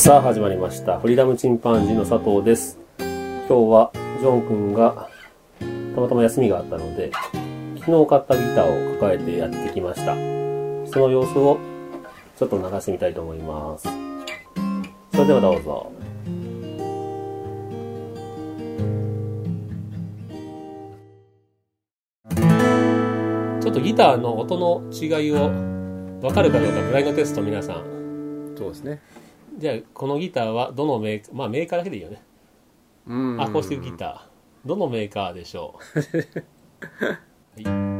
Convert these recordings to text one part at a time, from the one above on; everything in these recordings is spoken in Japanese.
さあ始まりました。フリーダムチンパンジーの佐藤です。今日はジョン君がたまたま休みがあったので昨日買ったギターを抱えてやってきました。その様子をちょっと流してみたいと思います。それではどうぞ。ちょっとギターの音の違いを分かるかどうかブラインドテスト皆さん。そうですね。じゃあこのギターはどのメーカーまあメーカーだけでいいよね。うん。アコースティックギター。どのメーカーでしょう、はい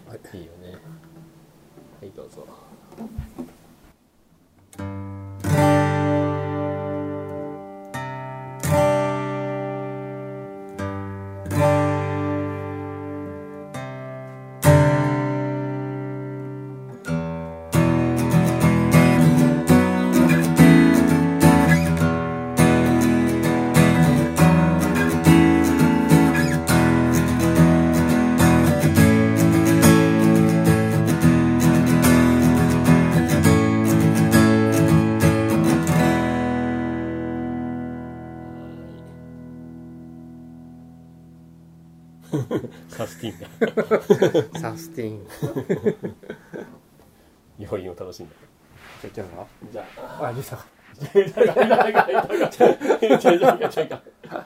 サスティン。サスティン。余韻を楽しんだ。じゃあじゃあ。じゃあ。あリサじゃあじゃあじゃあじゃあじゃあ。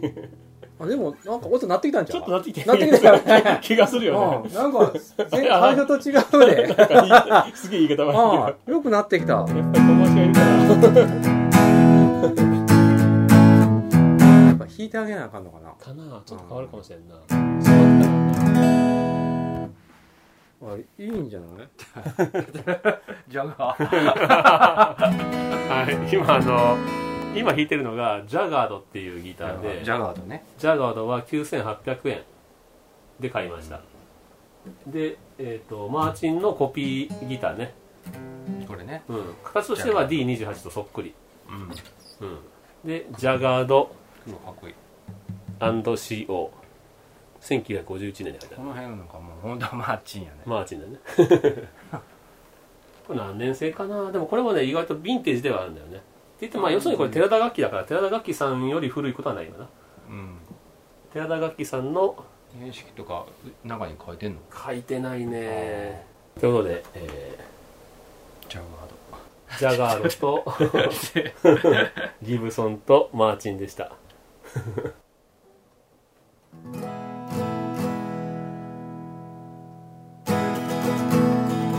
あでもなんか音鳴ってきたんちゃう？ちょっとなってきて。なってきたよね。気がするよね。うん。なんか前最初と違うでなんかいいすげえ言い方悪いよくなってきた。やっぱり友達がいるから。やっぱ弾いてあげなあかんのかな。かな。ちょっと変わるかもしれんな。そうだったら。ねあいいんじゃない？ジャガはい、今あの、今弾いてるのが、ジャガードっていうギターで、ジャガードねジャガードは9800円で買いました。で、えっ、と、マーチンのコピーギターね。これねうん。形としては D28 とそっくり。うんうん。で、ジャガードかっこいい &CO。1951年に書いてあるこ。の辺なんかもう本当はマーチンやねマーチンだね。これ何年製かな？でもこれもね、意外とヴィンテージではあるんだよね。って言っても、まあ、要するにこれ寺田楽器だから、寺田楽器さんより古いことはないよな。うん寺田楽器さんの形式とか中に書いてんの？書いてないね。ということで、えジャガー、ジャガードと ギブソンとマーチンでした。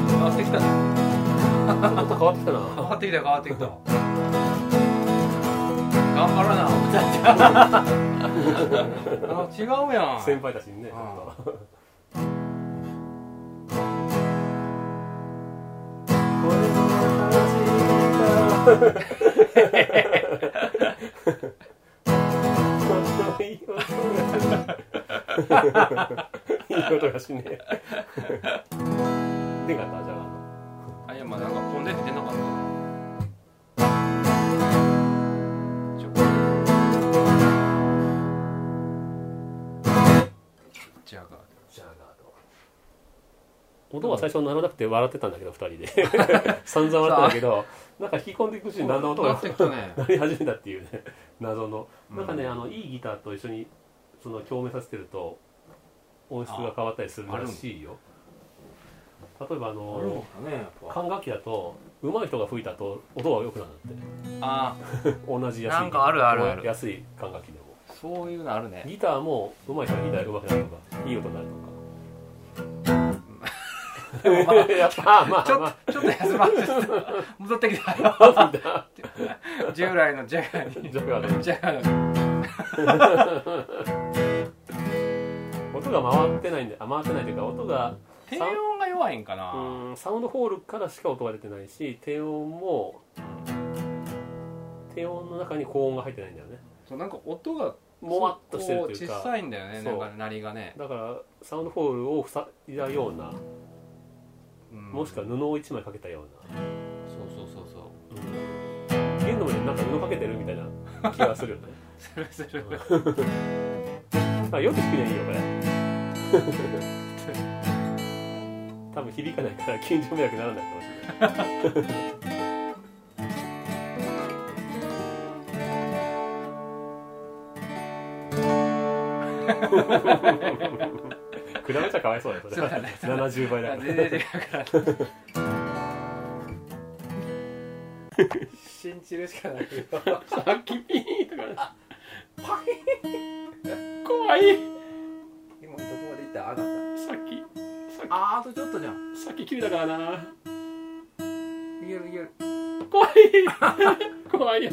変わってきたねちょっと変わってきたな。変わってきた変わってきた頑張らな。あ違うやん。先輩たちにね。いい。音がしねえ。でかったじゃああい。やまあなんか飛んでって出なかった音は最初鳴らなくて笑ってたんだけど2人で。散々笑ってたけどなんか引き込んでいくうちにだんだん音が 鳴り始めたっていうね。謎の。うん。なんかねあのいいギターと一緒にその共鳴させてると音質が変わったりするらしいよ。例えばあの管楽器だと上手い人が吹いたと音が良くなるんだっあて 同じ安い。なんかあるあるある。安い管楽器でも。あそういうのあるね。ギターも上手い人がギターが上手くなるとかいい音になるでもまあまあまちょっとちょっと休まって戻ってきたよ。あ従来のジャガーに。ジャガードジャガーの。音が回ってないんであ回ってないというか音が低音が弱いんかな。うんサウンドホールからしか音が出てないし低音も低音の中に高音が入ってないんだよね。そうなんか音がもわっとしてるという小かさいんだよね。なんか鳴りがね、だからサウンドホールを塞いだようなうんもしくは布を一枚かけたような。そうそうそうそう。弦の上になんか布かけてるみたいな気がするよね。するするあよく弾くにはいいよこれ。多分響かないから近所迷惑にならないかもしれない比べちゃかわいそうだよそれ。そうだね。70倍だから。全然違うから信じるしかないよ。さっきピーとかね。パキー。怖い。今どこまで行った？上がっさっきさったあーあとちょっとじゃん。きさっき切れたからな。いけるいける。怖い。怖いよ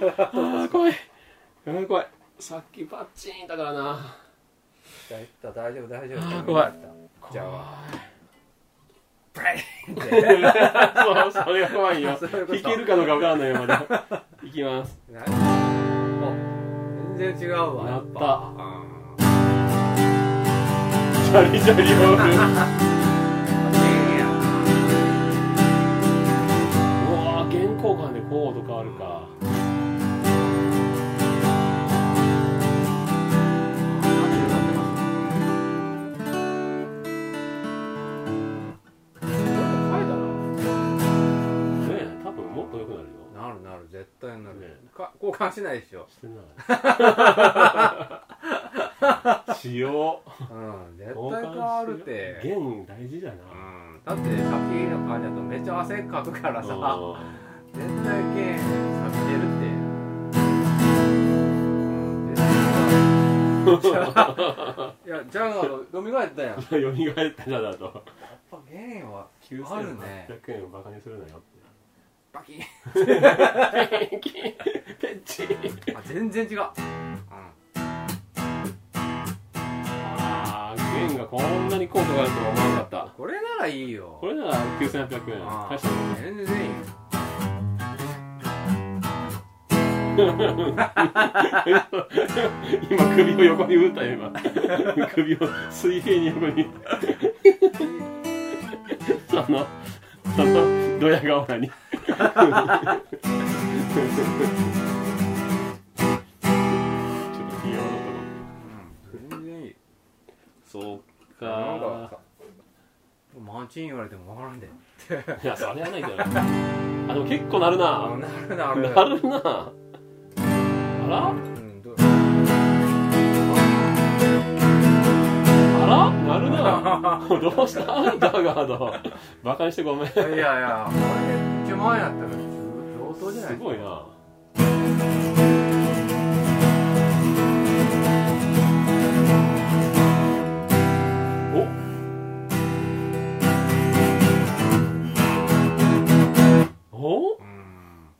あー怖い。やばい怖い。さっきバッチンだからな。大大丈夫。大丈夫。怖い。じゃあブレイそうそれが怖いよ。弾けるかどうかわからないよまだ。いきます。全然違うわなった。あジャリジャリボールーいいやうわー弦交換でコード変わるかか交換しないでしょ。してない。しよう。うん絶対変わるって。弦大事だな。うん。だってさっきの感じだとめっちゃ汗かくからさ。う絶対弦さびてるって。いやジャガード蘇ったやん。よみがえったじゃだと。ぱ弦は9800あるね。円をバカにするなよってバキン。ペッチあ全然違う、うん、あー弦がこんなに効果があるとは思わなかった。これならいいよ。これなら9800円。あ大したこ全然いいよ。今首を横に打ったよ今。首を水平に横に。そのそのドヤ顔らにちょっと微妙なとこ。うん全然いいそうなんか。かさマンチン言われても分からんで。いやそれはないけどあでも結構なるな。あなるなるなるな。あら？うんどう？あら？なるな。どうした？ダガード。バカにしてごめん。いやいやこれで1万円やったら上等じゃないすごいな。お。お。うん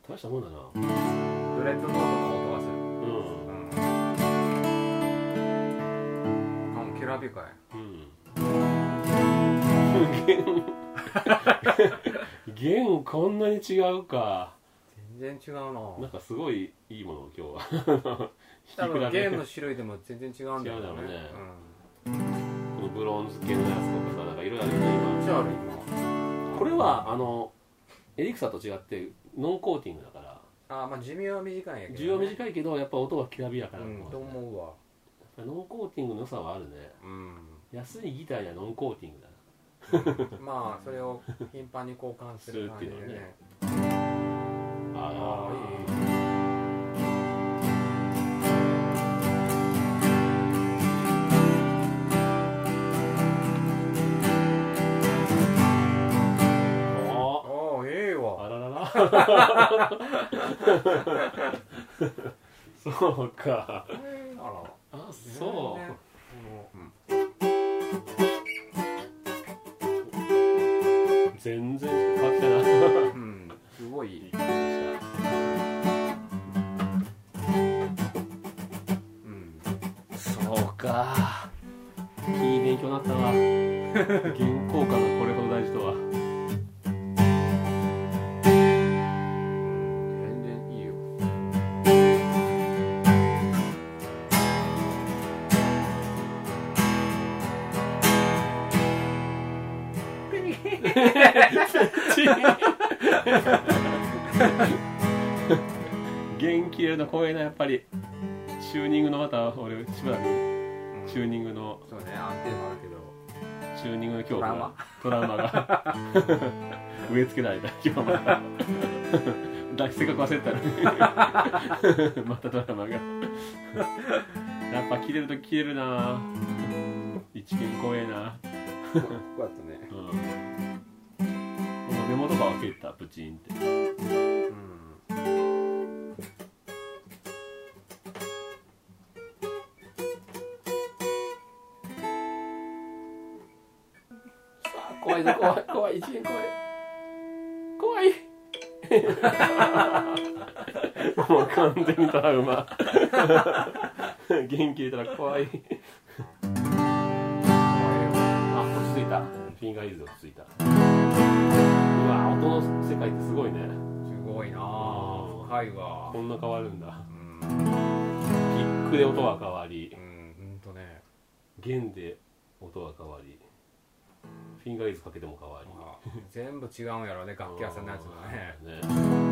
大したもんだな。ドレッドノートの音がする。うん。うん。あもうきらびかいうん 弦弦こんなに違うか。全然違うな。なんかすごいいいものを今日は。多分引き比べ。ゲームの種類でも全然違うんだよね。違うだろうね。うん。このブロンズ系のやつとかさなんかいろいろあるよねめっちゃある今これはあのエリクサと違ってノンコーティングだから。今あまあ寿命は短いんやけど、ね、需要短いけどやっぱ音はきらびやかなうんと思うわ。ノンコーティングの良さはあるね。うん。安いギターにはノンコーティングだな まあそれを頻繁に交換する感じでね。ねあああいい。そうか。あら。あそうラウマ。トラウマが。植え付けられた今日まただせっかく忘れてたのに またドラマが。やっぱ切れると切れるな。一見怖えな。こうやってね。うん。この目元が開けたプチンっていぞ。怖い怖い怖い。怖い。もう完全にトラウマ。元気入れたら怖い。あ落ち着いた。フィンガーイーズ落ち着いた。うわ音の世界ってすごいね。すごいなあ。深いわ。こんな変わるんだ。うん。ピックで音が変わり。うんほんとね。弦で音が変わりフィンガーイーズかけても変わりまあ全部違うんやろね楽器屋さんのやつもね。ね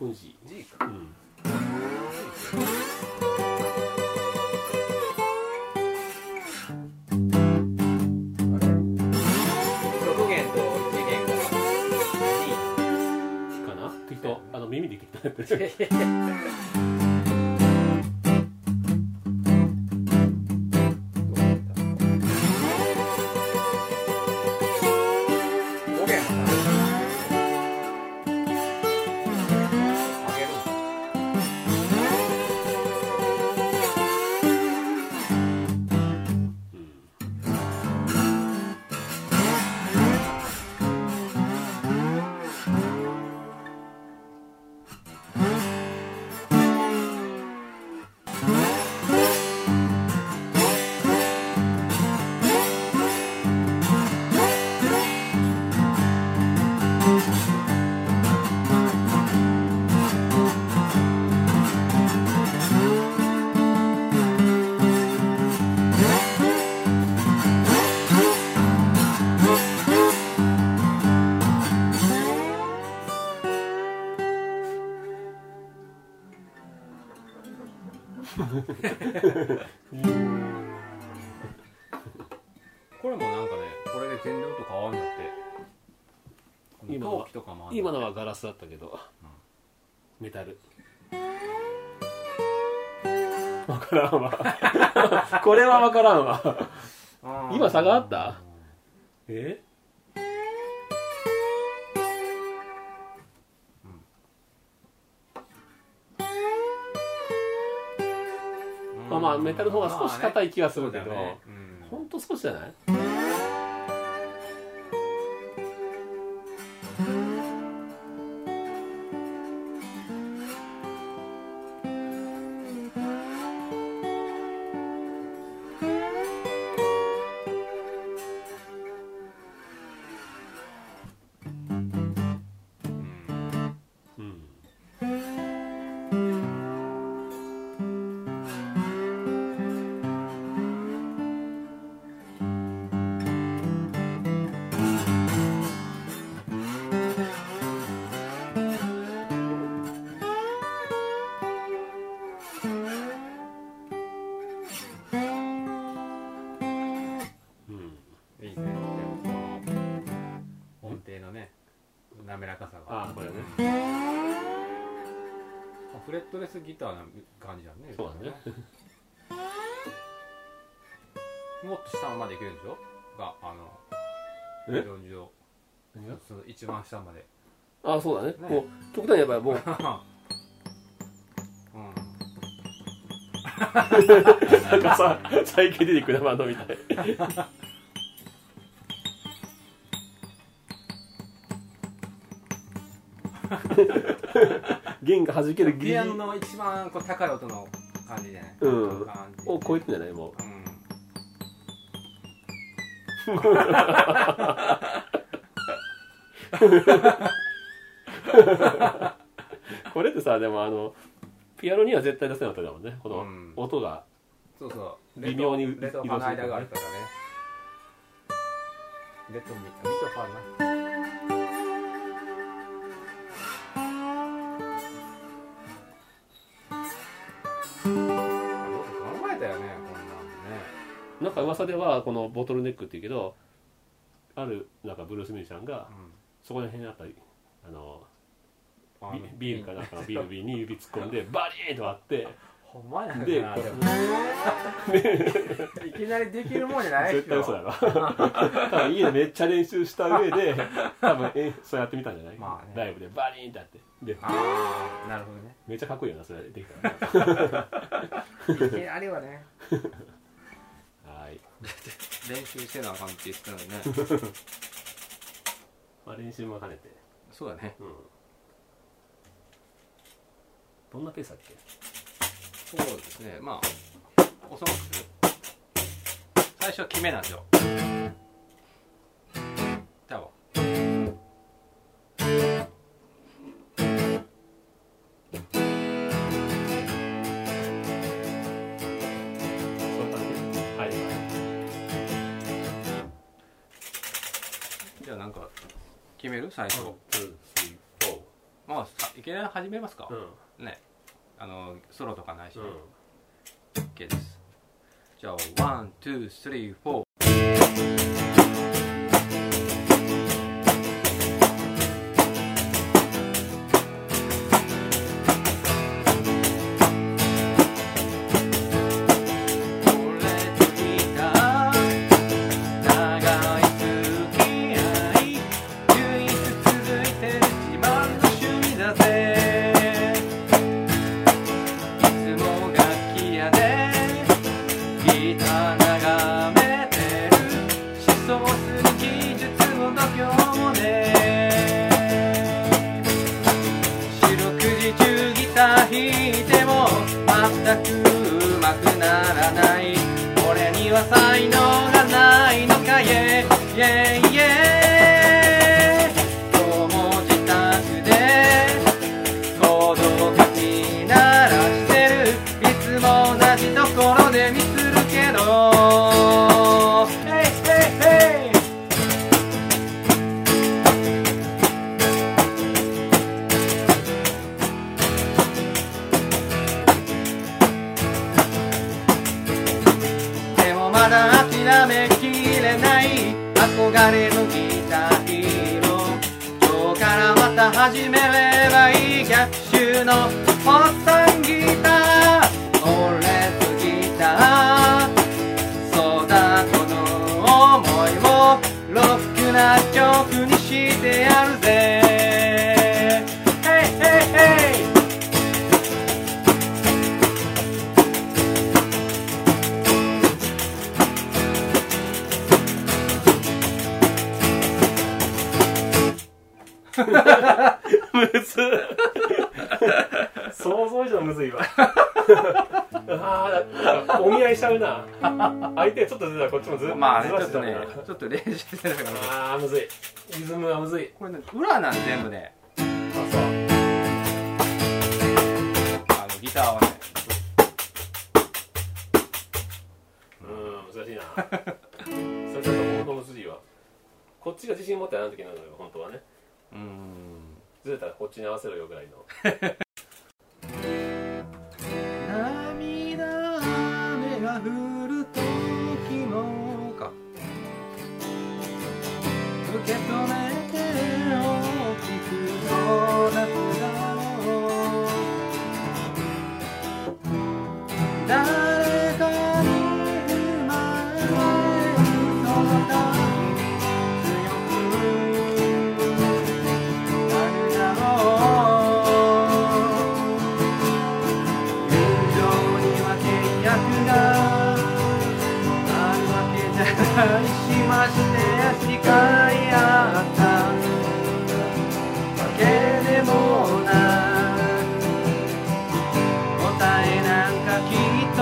えオープン G G か。うん。あれ？6弦と1弦がかな？適当あの耳で適当やってる。D ガラスだったけど、メタル。わからんわ。これはわからんわ。今差があった？え？うん。まあまあメタルの方が少し硬い気がするけど。ほんと少しじゃない？滑らかさが。あこれね。あフレットレスギターな感じだね。そうだね。もっと下までいけるんでしょ？があのえ？理論上その一番下まで。あそうだね。ね。もう極端に言えばもう。うん。なんかさ最近出てくるバンドみたい弦が弾けるピアノの一番こう高い音の感じじゃないうん。を超えてんじゃない？もう。うん。これってさでもあのピアノには絶対出せなかっただもんね。このうん。音が、そうそう。微妙にレとファの間があるからね。レとミミとファなか噂ではこのボトルネックっていうけどあるなんかブルースミュージシャンがそこら辺にあったあのうんビビールかなんかのビール。瓶に指突っ込んでバリーンと割ってほんまやな。でこれ いきなりできるもんじゃない絶対嘘だろ。多分家でめっちゃ練習した上で多分えそうやってみたんじゃない、まあね。ライブでバリーンってやって。でああなるほどね。めっちゃかっこいいよなそれ。できたら。いきなりはね。はい、練習してなあかんって言ってたのにね。まあ、練習も兼ねて。そうだね。うん。どんなペースだっけ？そうですね。まあ遅くする。最初は決めなんですよ決める？最初、1 2 3 4まあさいきなり始めますか。う、ん。ね。あのソロとかないし、うん。OK です。じゃあワン、ツー、スリー、フォーまだ諦めきれない憧れのギターヒーロー今日からまた始めればいい逆襲のむず想像以上むずいわ。ああお見合いしちゃうな。相手がちょっとずれたらこっちもずまあねずらしてたなちょっとねちょっと練習してたから。ああむずい。リズムはむずい。これね裏なん全部ね。あそう。あのギターはね。うん難しいな。それちょっと本当むずいわ。こっちが自信持ってやらなきゃいけないのよ本当はねうん。ずれたらこっちに合わせろよぐらいの。きっと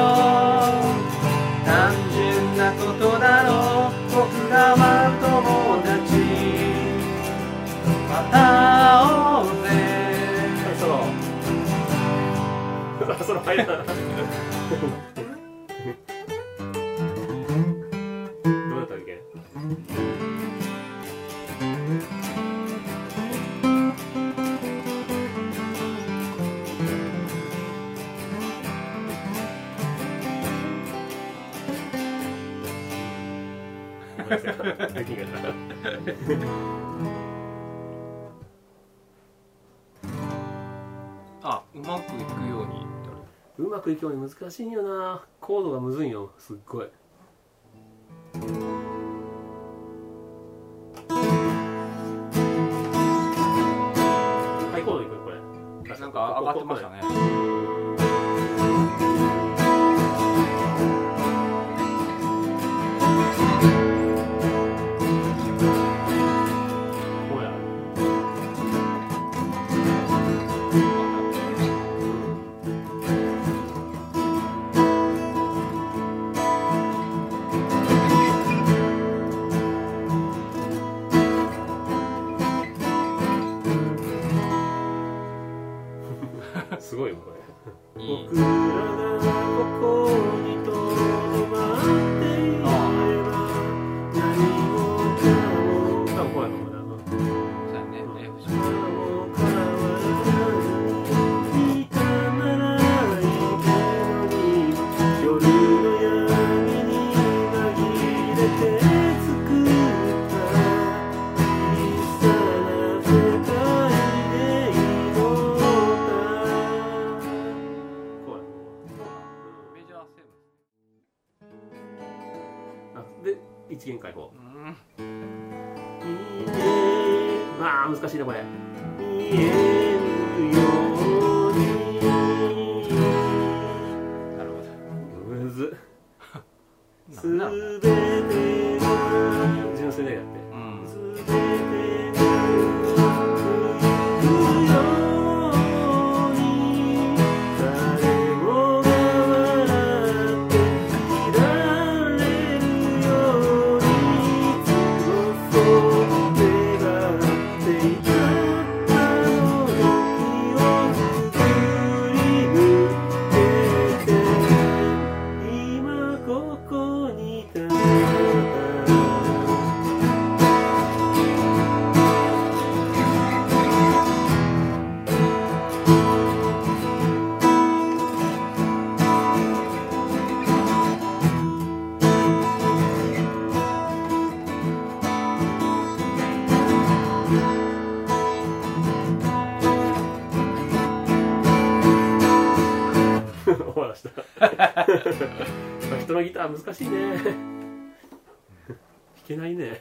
単純なことだろう僕らは友達また会おうぜ。そろそろ入らなど。さいできんかったあうまくいくようにうまくいくように難しいんよな。コードがむずいんよすっごい。ハイコードいくこれ。なんか上がってましたねのギター難しいね。弾けないね。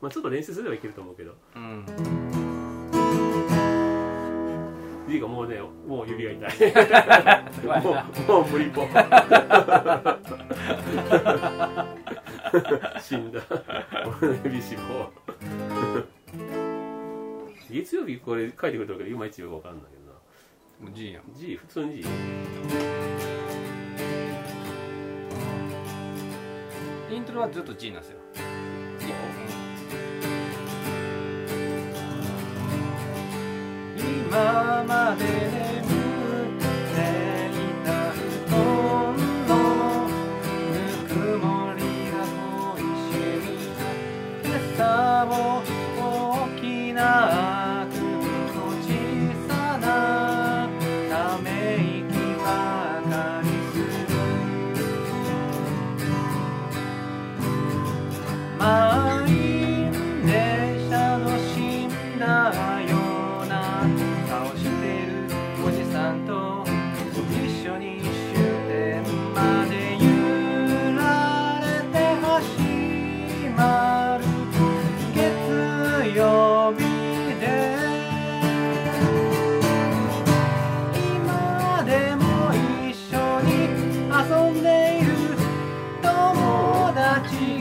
まあちょっと練習すればいけると思うけど。うん、D がもうねもう指が痛い。もうもう無理ぽ 死んだ。俺の指死亡。月曜日これ書いてくれたけどいまいちよくわかんないけどな。もう G やん。G 普通に G イントロはずっと G なんですよ。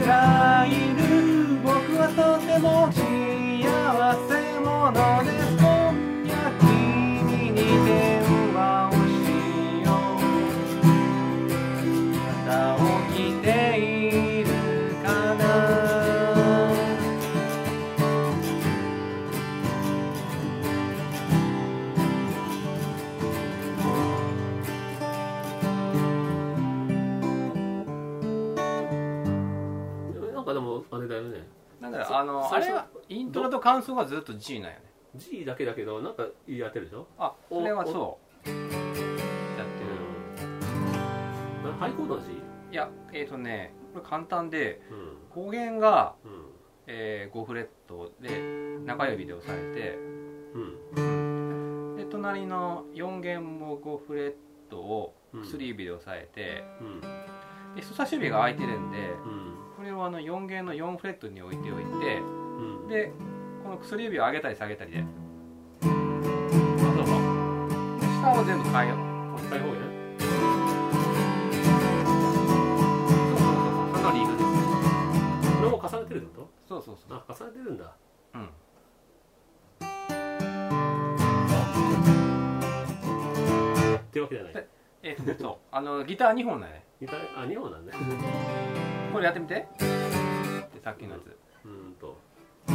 がいる。僕はとても幸せ者です。あのあれはイントロと感想がずっと G なんよね。G だけだけどなんか言い当てるでしょ？あそれはおそう。やってる。なハイコードの G? いやえっ、とねこれ簡単でうん。語源が、うん。えー5フレットで中指で押さえうん。てで隣の4弦も5フレットをうん薬指で押さえて、うん。で人差し指が空いてるんでうん。これをあの4弦の4フレットに置いておいてうん。でこの薬指を上げたり下げたりであそう。そうで下を全部変えよう。開放やそうそうそうそのリーグです。これも重ねてるってこそうそうそう。とあ重ねてるんだ。うん。ってわけじゃない。でえー、とそう。あのギター2本だね。ギター？あ2本なんね これやってみて。でさっきのやつ。うーんと。ん。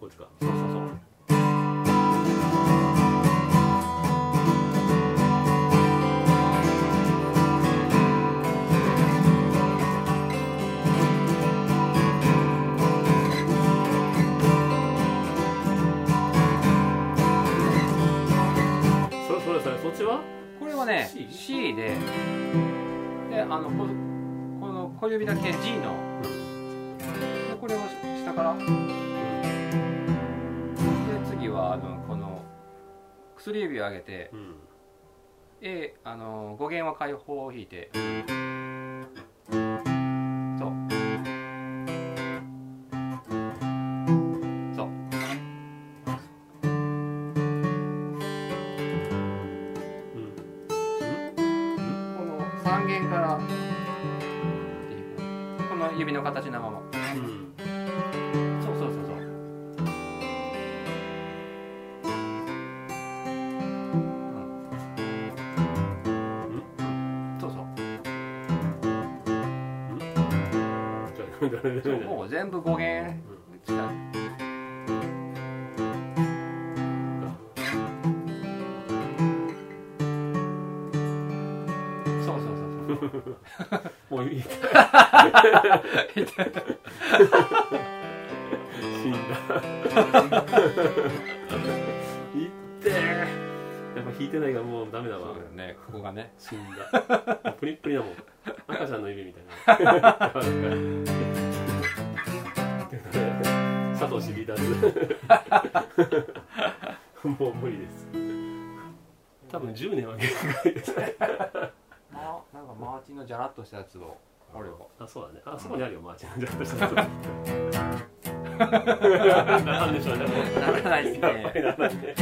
こっちか。そうそうそう。それそれそれそっちは？これはね C? C でであのここの小指だけ G の。うんでこれを下から。で次はあのこの薬指を上げて。うん。A あの5弦は開放を弾いてそう誰もう全部5弦下そうそうそうそう。もういい。死んだい。ってー。やっぱ弾いてないからもうダメだわ。そうだよねここがね。死んだ。もうプリップリだもん。赤ちゃんの指みたいな お知り出す もう無理です。多分1年は限界です。まあ、なんかマーチンのじゃらっとしたやつをあれあそうだね。あそこにあるよ、マーチンのじゃらっとしたやつ。でしょうねならないですね。やっぱり。ならないね